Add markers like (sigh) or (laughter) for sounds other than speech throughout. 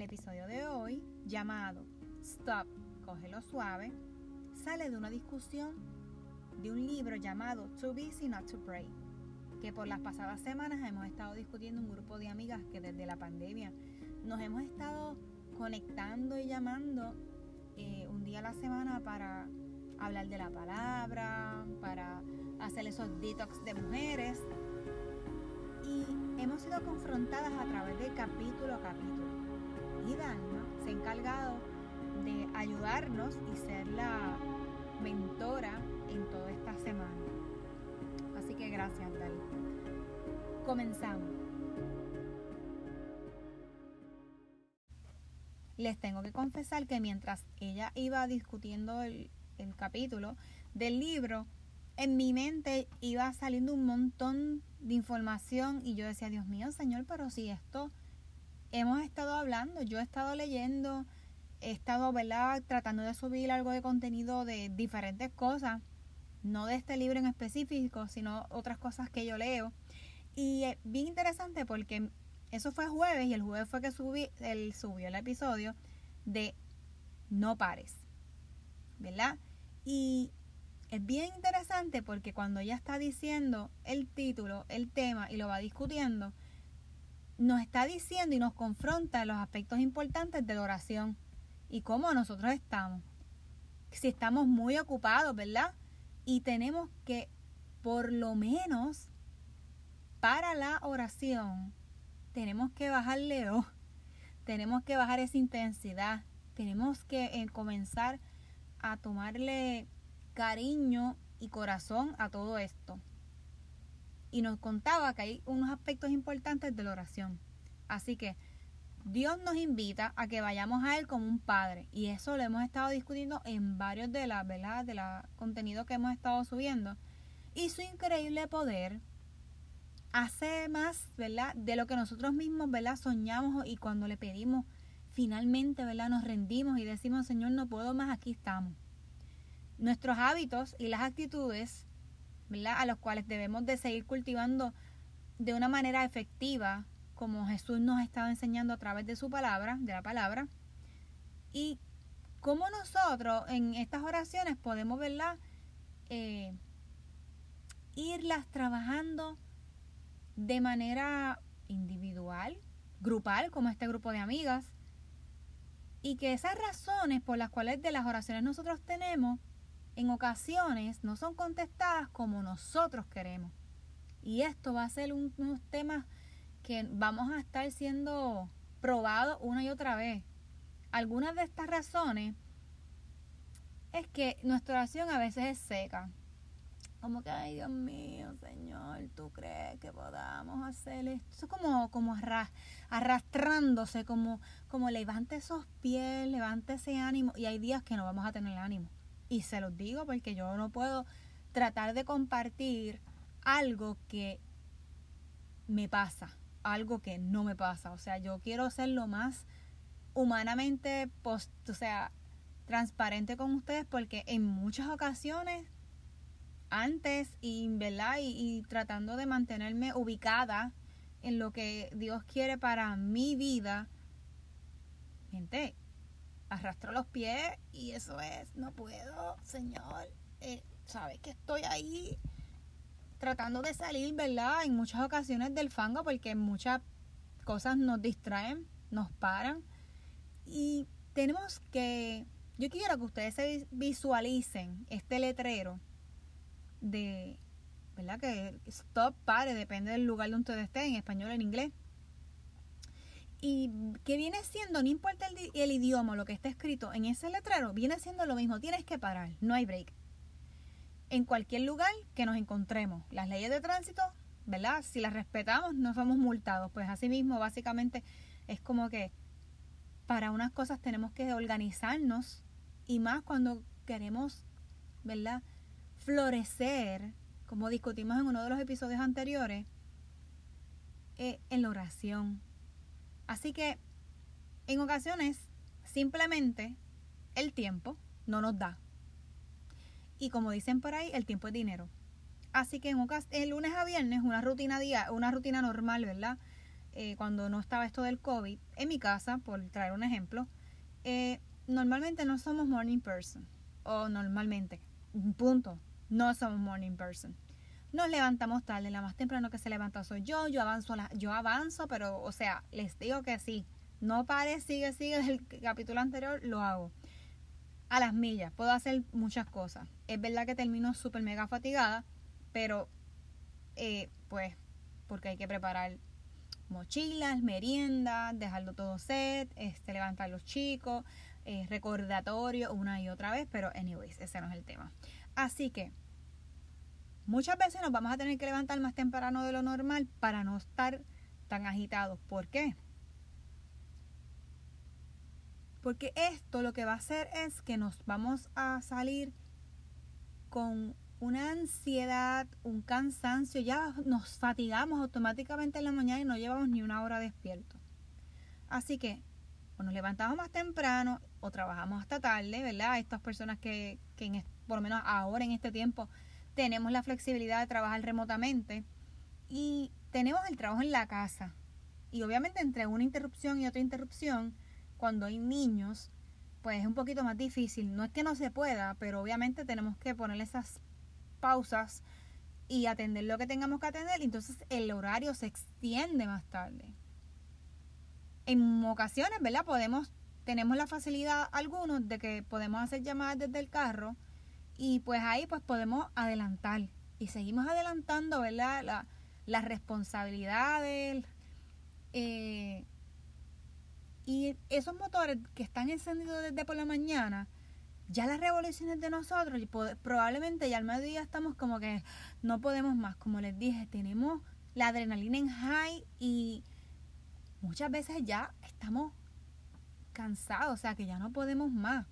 El episodio de hoy, llamado Stop, cógelo suave, sale de una discusión de un libro llamado Too Busy Not to Pray, que por las pasadas semanas hemos estado discutiendo un grupo de amigas que desde la pandemia nos hemos estado conectando y llamando eh, un día a la semana para hablar de la palabra, para hacer esos detox de mujeres. Y hemos sido confrontadas a través de capítulo a capítulo. Dalma se ha encargado de ayudarnos y ser la mentora en toda esta semana. Así que gracias. Comenzamos. Les tengo que confesar que mientras ella iba discutiendo el capítulo del libro, en mi mente iba saliendo un montón de información y yo decía, Dios mío, Señor, pero si esto hemos estado hablando, yo he estado leyendo, he estado, ¿verdad?, tratando de subir algo de contenido de diferentes cosas, no de este libro en específico, sino otras cosas que yo leo. Y es bien interesante porque eso fue jueves y el jueves fue que subí, él subió el episodio de No pares, ¿verdad? Y es bien interesante porque cuando ella está diciendo el título, el tema y lo va discutiendo, nos está diciendo y nos confronta los aspectos importantes de la oración y cómo nosotros estamos. Si estamos muy ocupados, ¿verdad? Y tenemos que, por lo menos, para la oración, tenemos que bajarle o tenemos que bajar esa intensidad, tenemos que eh, comenzar a tomarle cariño y corazón a todo esto. Y nos contaba que hay unos aspectos importantes de la oración. Así que Dios nos invita a que vayamos a Él como un padre. Y eso lo hemos estado discutiendo en varios de las, ¿verdad? De la contenido que hemos estado subiendo. Y su increíble poder hace más, ¿verdad? De lo que nosotros mismos, ¿verdad? Soñamos y cuando le pedimos, finalmente, ¿verdad? Nos rendimos y decimos, Señor, no puedo más, aquí estamos. Nuestros hábitos y las actitudes, A los cuales debemos de seguir cultivando de una manera efectiva, como Jesús nos ha estado enseñando a través de su palabra, de la palabra. Y cómo nosotros en estas oraciones podemos, ¿verdad? Eh, irlas trabajando de manera individual, grupal, como este grupo de amigas, y que esas razones por las cuales de las oraciones nosotros tenemos, en ocasiones no son contestadas como nosotros queremos. Y esto va a ser un, unos temas que vamos a estar siendo probados una y otra vez. Algunas de estas razones es que nuestra oración a veces es seca, como que, ay Dios mío, Señor, ¿tú crees que podamos hacer esto? Es como, como arrastrándose, como, como levante esos pies, levante ese ánimo. Y hay días que no vamos a tener ánimo. Y se los digo porque yo no puedo tratar de compartir algo que me pasa, algo que no me pasa. O sea, yo quiero ser lo más humanamente, post, o sea, transparente con ustedes porque en muchas ocasiones antes y, ¿verdad? Y, tratando de mantenerme ubicada en lo que Dios quiere para mi vida. Gente, arrastro los pies y eso es, no puedo, Señor. Eh, Sabes que estoy ahí tratando de salir, ¿verdad? En muchas ocasiones del fango porque muchas cosas nos distraen, nos paran. Y tenemos que, yo quiero que ustedes se visualicen este letrero de, ¿verdad? Que stop, pare, depende del lugar donde ustedes estén, en español o en inglés. Y que viene siendo, no importa el, el idioma, lo que está escrito en ese letrero, viene siendo lo mismo, tienes que parar, no hay break. En cualquier lugar que nos encontremos, las leyes de tránsito, ¿verdad? Si las respetamos, no somos multados. Pues así mismo, básicamente, es como que para unas cosas tenemos que organizarnos y más cuando queremos, ¿verdad? florecer, como discutimos en uno de los episodios anteriores, eh, en la oración. Así que en ocasiones simplemente el tiempo no nos da. Y como dicen por ahí, el tiempo es dinero. Así que en el lunes a viernes, una rutina día, una rutina normal, ¿verdad? eh, cuando no estaba esto del COVID, en mi casa, por traer un ejemplo, eh, normalmente no somos morning person. O normalmente, punto, no somos morning person. Nos levantamos tarde, la más temprano que se levanta soy yo, yo avanzo, la, yo avanzo, pero, o sea, les digo que sí, no pare, sigue, sigue, (laughs) del capítulo anterior lo hago. A las millas, puedo hacer muchas cosas. Es verdad que termino súper mega fatigada, pero eh, pues porque hay que preparar mochilas, meriendas, dejarlo todo set, este, levantar los chicos, eh, recordatorio una y otra vez, pero anyways, ese no es el tema. Así que muchas veces nos vamos a tener que levantar más temprano de lo normal para no estar tan agitados. ¿Por qué? Porque esto lo que va a hacer es que nos vamos a salir con una ansiedad, un cansancio, ya nos fatigamos automáticamente en la mañana y no llevamos ni una hora despierto. Así que o nos levantamos más temprano o trabajamos hasta tarde, ¿verdad? Estas personas que, que por lo menos ahora en este tiempo tenemos la flexibilidad de trabajar remotamente y tenemos el trabajo en la casa. Y obviamente entre una interrupción y otra interrupción, cuando hay niños, pues es un poquito más difícil. No es que no se pueda, pero obviamente tenemos que poner esas pausas y atender lo que tengamos que atender, entonces el horario se extiende más tarde. En ocasiones, ¿verdad? Podemos, tenemos la facilidad algunos de que podemos hacer llamadas desde el carro y pues ahí pues podemos adelantar y seguimos adelantando, ¿verdad? La, las responsabilidades eh, y esos motores que están encendidos desde por la mañana, ya las revoluciones de nosotros, probablemente ya al mediodía estamos como que no podemos más. Como les dije, tenemos la adrenalina en high y muchas veces ya estamos cansados, o sea que ya no podemos más.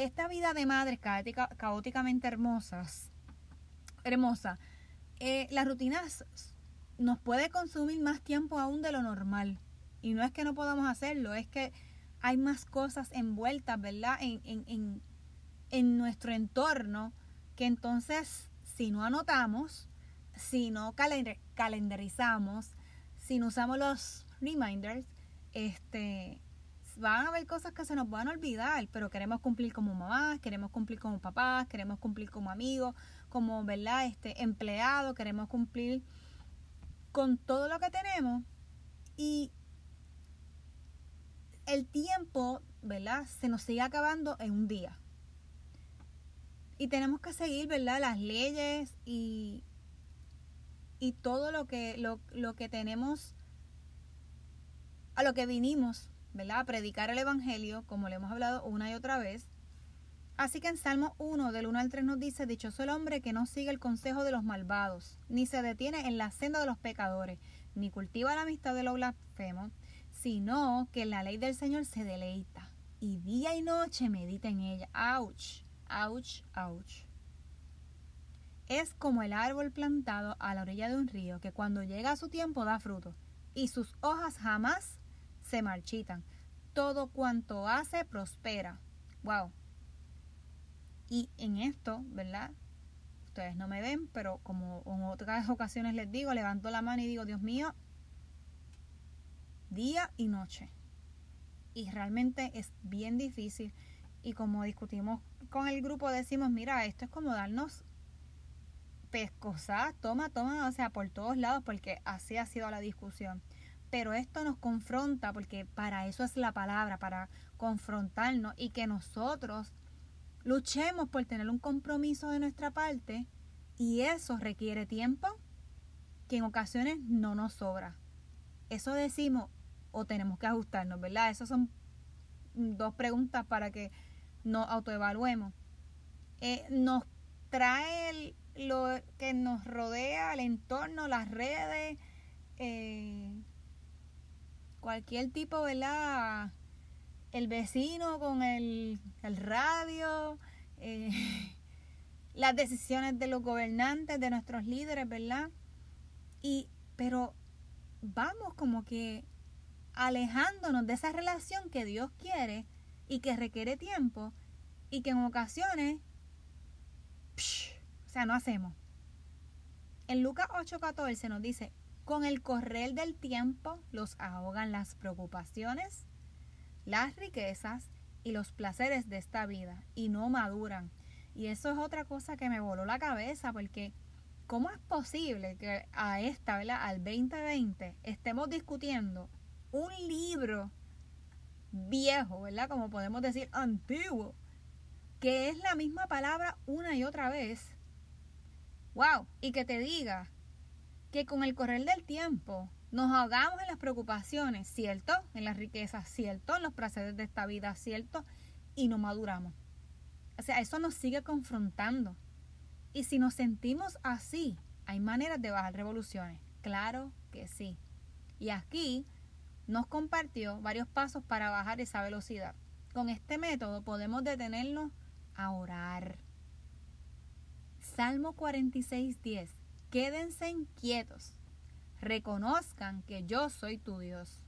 Esta vida de madres caóticamente hermosas, hermosa, eh, las rutinas nos puede consumir más tiempo aún de lo normal. Y no es que no podamos hacerlo, es que hay más cosas envueltas, ¿verdad? En, en, en, nuestro entorno que entonces si no anotamos, si no calendarizamos, si no usamos los reminders, este, van a haber cosas que se nos van a olvidar, pero queremos cumplir como mamás, queremos cumplir como papás, queremos cumplir como amigos, como, ¿verdad? Este, empleado, queremos cumplir con todo lo que tenemos y el tiempo, ¿verdad? Se nos sigue acabando en un día. Y tenemos que seguir, ¿verdad? Las leyes y, y todo lo que, lo, lo que tenemos, a lo que vinimos, ¿verdad? Predicar el Evangelio, como le hemos hablado una y otra vez. Así que en Salmo 1, del 1 al 3 nos dice, Dichoso el hombre que no sigue el consejo de los malvados, ni se detiene en la senda de los pecadores, ni cultiva la amistad de los blasfemos, sino que la ley del Señor se deleita y día y noche medita en ella. ¡Auch! ¡Auch! ¡Auch! Es como el árbol plantado a la orilla de un río que cuando llega a su tiempo da fruto y sus hojas jamás se marchitan. Todo cuanto hace prospera. ¡Wow! Y en esto, ¿verdad? Ustedes no me ven, pero como en otras ocasiones les digo, levanto la mano y digo, Dios mío, día y noche. Y realmente es bien difícil. Y como discutimos con el grupo, decimos, mira, esto es como darnos pescosas, toma, toma, o sea, por todos lados, porque así ha sido la discusión. Pero esto nos confronta, porque para eso es la palabra, para confrontarnos y que nosotros luchemos por tener un compromiso de nuestra parte y eso requiere tiempo que en ocasiones no nos sobra. Eso decimos, o tenemos que ajustarnos, ¿verdad? Esas son dos preguntas para que nos autoevaluemos. Eh, nos trae lo que nos rodea, el entorno, las redes, eh, cualquier tipo, ¿verdad? El vecino con el, el radio, eh, (laughs) las decisiones de los gobernantes, de nuestros líderes, ¿verdad? Y, pero vamos como que alejándonos de esa relación que Dios quiere y que requiere tiempo y que en ocasiones, o sea, no hacemos. En Lucas 8:14 nos dice, Con el correr del tiempo los ahogan las preocupaciones, las riquezas y los placeres de esta vida y no maduran. Y eso es otra cosa que me voló la cabeza porque ¿cómo es posible que a esta, ¿verdad? Al 2020 estemos discutiendo un libro viejo, ¿verdad? Como podemos decir antiguo, que es la misma palabra una y otra vez. Wow, y que te diga que con el correr del tiempo nos ahogamos en las preocupaciones, ¿cierto? En las riquezas, ¿cierto? En los placeres de esta vida, ¿cierto? Y no maduramos. O sea, eso nos sigue confrontando. Y si nos sentimos así, ¿hay maneras de bajar revoluciones? Claro que sí. Y aquí nos compartió varios pasos para bajar esa velocidad. Con este método podemos detenernos a orar. Salmo 46.10. Quédense inquietos. Reconozcan que yo soy tu Dios.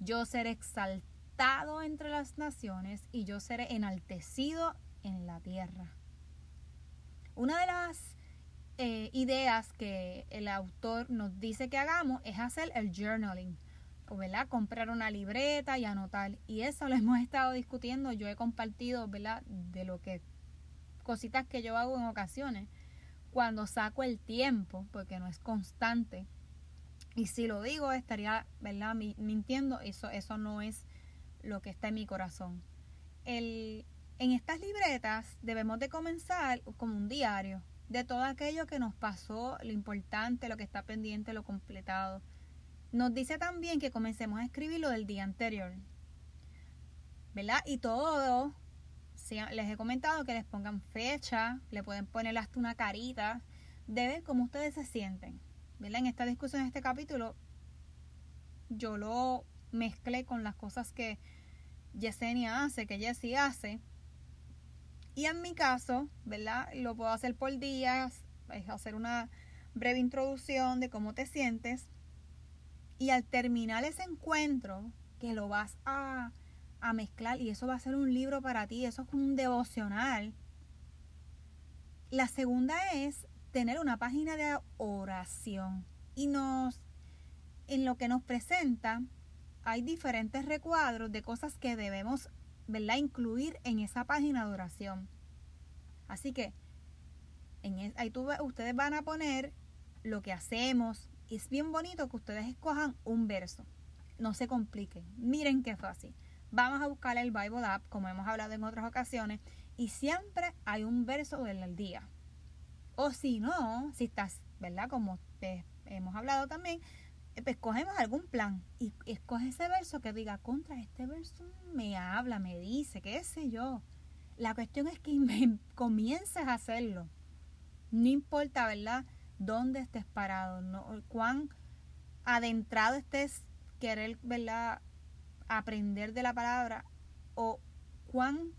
Yo seré exaltado entre las naciones y yo seré enaltecido en la tierra. Una de las eh, ideas que el autor nos dice que hagamos es hacer el journaling ¿verdad? Comprar una libreta y anotar. Y eso lo (laughs) hemos estado discutiendo. Yo he compartido, ¿verdad? De lo que, cositas que yo hago en ocasiones. Cuando saco el tiempo, porque no es constante. Y si lo digo, estaría, ¿verdad? Mintiendo. Eso, eso no es lo que está en mi corazón. El, en estas libretas debemos de comenzar como un diario de todo aquello que nos pasó, lo importante, lo que está pendiente, lo completado nos dice también que comencemos a escribir lo del día anterior. ¿Verdad? Y todo, les he comentado que les pongan fecha, le pueden poner hasta una carita, de ver cómo ustedes se sienten. ¿Verdad? En esta discusión, en este capítulo, yo lo mezclé con las cosas que Yesenia hace, que Jessie hace. Y en mi caso, ¿verdad? Lo puedo hacer por días, hacer una breve introducción de cómo te sientes y al terminar ese encuentro, que lo vas a, mezclar y eso va a ser un libro para ti, eso es un devocional. La segunda es tener una página de oración y nos en lo que nos presenta hay diferentes recuadros de cosas que debemos ¿verdad? incluir en esa página de oración. Así que en ahí ustedes van a poner lo que hacemos, es bien bonito que ustedes escojan un verso. No se compliquen. Miren qué fácil. Vamos a buscar el Bible App, como hemos hablado en otras ocasiones, y siempre hay un verso del día. O si no, si estás, ¿verdad? Como hemos hablado también, pues cogemos algún plan y escoge ese verso que diga, contra este verso me habla, me dice, qué sé yo. La cuestión es que me comiences a hacerlo. No importa, ¿verdad? dónde estés parado, ¿no? cuán adentrado estés querer, ¿verdad? Aprender de la palabra o cuán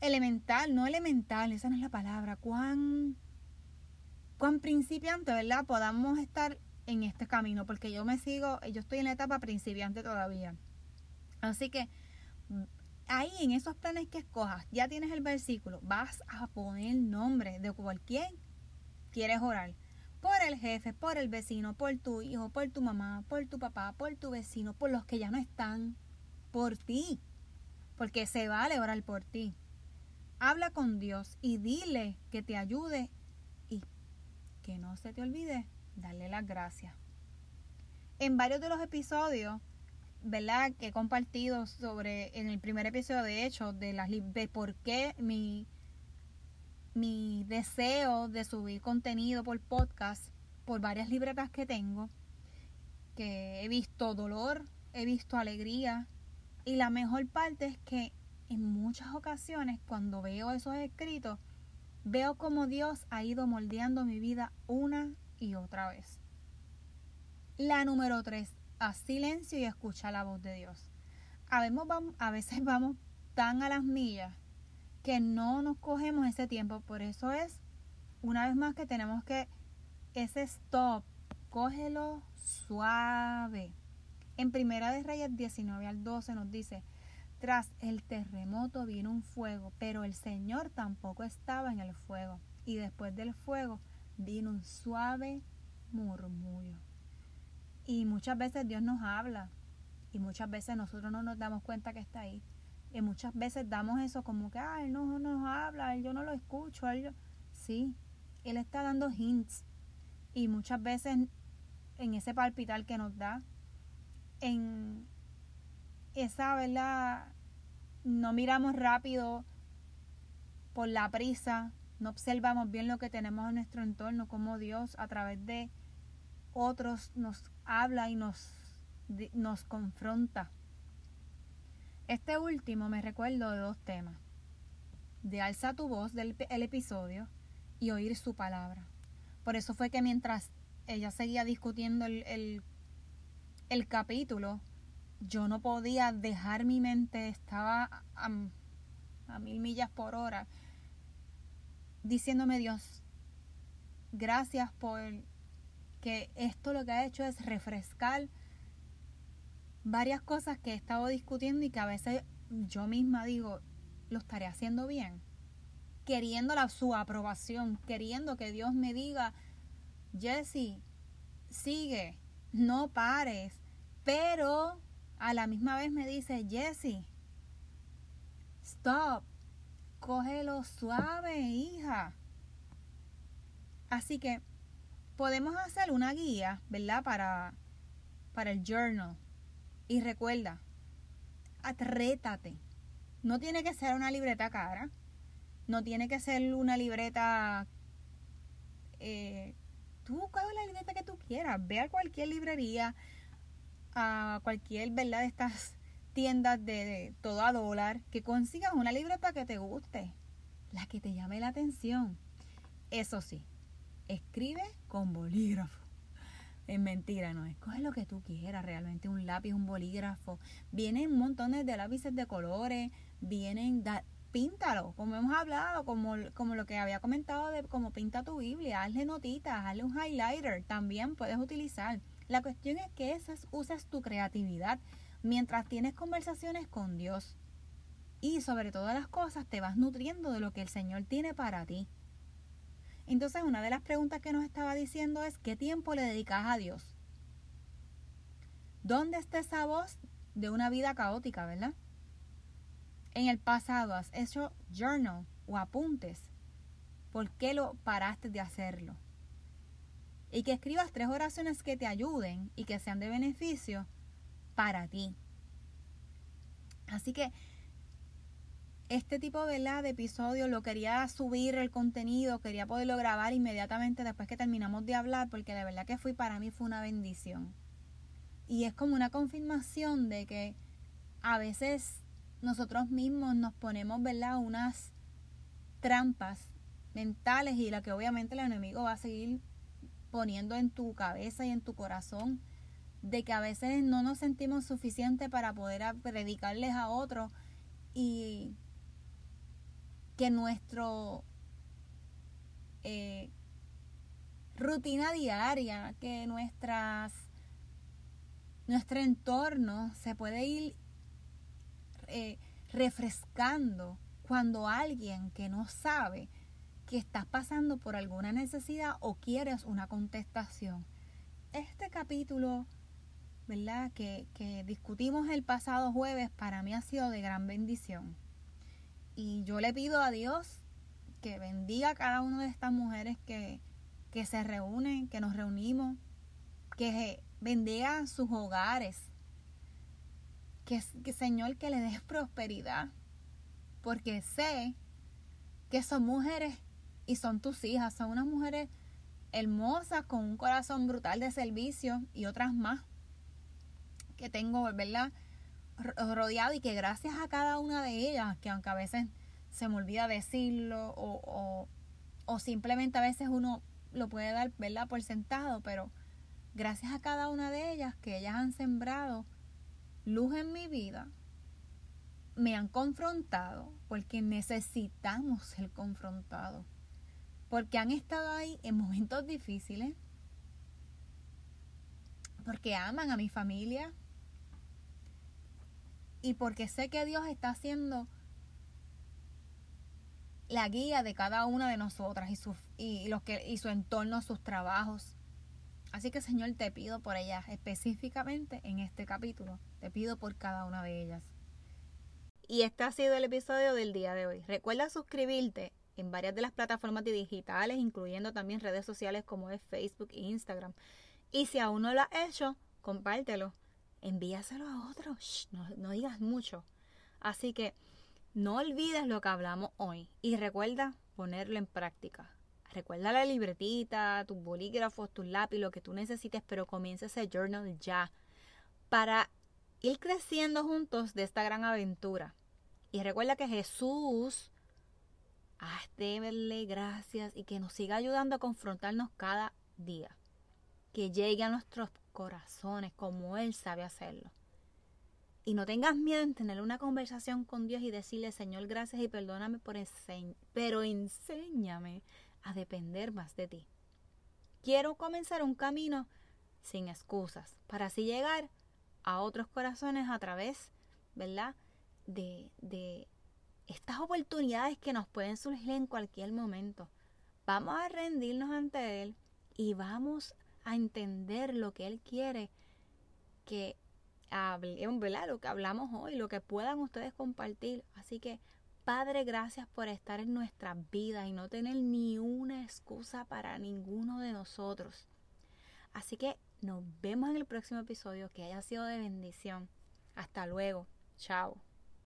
elemental, no elemental, esa no es la palabra, cuán cuán principiante, ¿verdad? Podamos estar en este camino, porque yo me sigo, yo estoy en la etapa principiante todavía. Así que ahí en esos planes que escojas, ya tienes el versículo, vas a poner nombre de cualquier quieres orar por el jefe, por el vecino, por tu hijo, por tu mamá, por tu papá, por tu vecino, por los que ya no están, por ti, porque se vale orar por ti. Habla con Dios y dile que te ayude y que no se te olvide darle las gracias. En varios de los episodios, ¿verdad? Que he compartido sobre, en el primer episodio de hecho, de, las, de por qué mi mi deseo de subir contenido por podcast, por varias libretas que tengo, que he visto dolor, he visto alegría, y la mejor parte es que en muchas ocasiones cuando veo esos escritos, veo como Dios ha ido moldeando mi vida una y otra vez. La número tres, a silencio y escucha la voz de Dios. A veces vamos tan a las millas que no nos cogemos ese tiempo. Por eso es, una vez más, que tenemos que, ese stop, cógelo suave. En Primera de Reyes 19 al 12 nos dice, tras el terremoto vino un fuego, pero el Señor tampoco estaba en el fuego. Y después del fuego vino un suave murmullo. Y muchas veces Dios nos habla y muchas veces nosotros no nos damos cuenta que está ahí. Y muchas veces damos eso como que, ay, Él no nos habla, yo no lo escucho. Él Sí, Él está dando hints. Y muchas veces en ese palpitar que nos da, en esa, ¿verdad? No miramos rápido por la prisa, no observamos bien lo que tenemos en nuestro entorno, como Dios a través de otros nos habla y nos, nos confronta. Este último me recuerdo de dos temas. De alza tu voz del el episodio y oír su palabra. Por eso fue que mientras ella seguía discutiendo el, el, capítulo, yo no podía dejar mi mente, estaba a, a mil millas por hora, diciéndome Dios, gracias por que esto lo que ha hecho es refrescar varias cosas que he estado discutiendo y que a veces yo misma digo, lo estaré haciendo bien. Queriendo la, su aprobación, queriendo que Dios me diga, Jesse, sigue, no pares. Pero a la misma vez me dice, Jesse, stop, cógelo suave, hija. Así que podemos hacer una guía, ¿verdad? Para, para el journal. Y recuerda, atrétate. No tiene que ser una libreta cara. No tiene que ser una libreta... Eh, tú coge la libreta que tú quieras. Ve a cualquier librería, a cualquier, ¿verdad? De estas tiendas de todo a dólar, que consigas una libreta que te guste, la que te llame la atención. Eso sí, escribe con bolígrafo. Es mentira, no. Escoge lo que tú quieras, realmente un lápiz, un bolígrafo. Vienen montones de lápices de colores, vienen, píntalo, como hemos hablado, como, como lo que había comentado de cómo pinta tu Biblia, hazle notitas, hazle un highlighter, también puedes utilizar. La cuestión es que esas uses tu creatividad mientras tienes conversaciones con Dios. Y sobre todas las cosas te vas nutriendo de lo que el Señor tiene para ti. Entonces, una de las preguntas que nos estaba diciendo es, ¿qué tiempo le dedicas a Dios? ¿Dónde está esa voz de una vida caótica, verdad? En el pasado has hecho journal o apuntes. ¿Por qué lo paraste de hacerlo? Y que escribas tres oraciones que te ayuden y que sean de beneficio para ti. Así que este tipo de episodio lo quería subir el contenido, quería poderlo grabar inmediatamente después que terminamos de hablar, porque de verdad que fui para mí fue una bendición. Y es como una confirmación de que a veces nosotros mismos nos ponemos, ¿verdad?, unas trampas mentales y la que obviamente el enemigo va a seguir poniendo en tu cabeza y en tu corazón de que a veces no nos sentimos suficientes para poder predicarles a otros y que nuestro eh, rutina diaria, que nuestras nuestro entorno se puede ir eh, refrescando cuando alguien que no sabe que estás pasando por alguna necesidad o quieres una contestación. Este capítulo, ¿verdad? Que, que discutimos el pasado jueves, para mí ha sido de gran bendición. Y yo le pido a Dios que bendiga a cada una de estas mujeres que, que se reúnen, que nos reunimos, que bendiga sus hogares, que, que Señor que le des prosperidad, porque sé que son mujeres y son tus hijas, son unas mujeres hermosas con un corazón brutal de servicio y otras más que tengo, ¿verdad? Rodeado y que gracias a cada una de ellas, que aunque a veces se me olvida decirlo o, o, simplemente a veces uno lo puede dar, ¿verdad? Por sentado, pero gracias a cada una de ellas que ellas han sembrado luz en mi vida, me han confrontado porque necesitamos ser confrontados, porque han estado ahí en momentos difíciles, porque aman a mi familia, y porque sé que Dios está haciendo la guía de cada una de nosotras y su, y los que, y su entorno, sus trabajos. Así que Señor, te pido por ellas, específicamente en este capítulo, te pido por cada una de ellas. Y este ha sido el episodio del día de hoy. Recuerda suscribirte en varias de las plataformas digitales, incluyendo también redes sociales como es Facebook e Instagram. Y si aún no lo has hecho, compártelo. Envíaselo a otros. no, no digas mucho. Así que no olvides lo que hablamos hoy y recuerda ponerlo en práctica. Recuerda la libretita, tus bolígrafos, tus lápiz, lo que tú necesites, pero comienza ese journal ya para ir creciendo juntos de esta gran aventura. Y recuerda que Jesús, déle gracias y que nos siga ayudando a confrontarnos cada día. Que llegue a nuestros corazones como Él sabe hacerlo. Y no tengas miedo en tener una conversación con Dios y decirle, Señor, gracias y perdóname por enseñar, pero enséñame a depender más de ti. Quiero comenzar un camino sin excusas para así llegar a otros corazones a través, ¿verdad? De, de estas oportunidades que nos pueden surgir en cualquier momento. Vamos a rendirnos ante Él y vamos a entender lo que Él quiere que hablemos, ¿verdad? Lo que hablamos hoy, lo que puedan ustedes compartir. Así que Padre, gracias por estar en nuestras vidas y no tener ni una excusa para ninguno de nosotros. Así que nos vemos en el próximo episodio que haya sido de bendición. Hasta luego. Chao.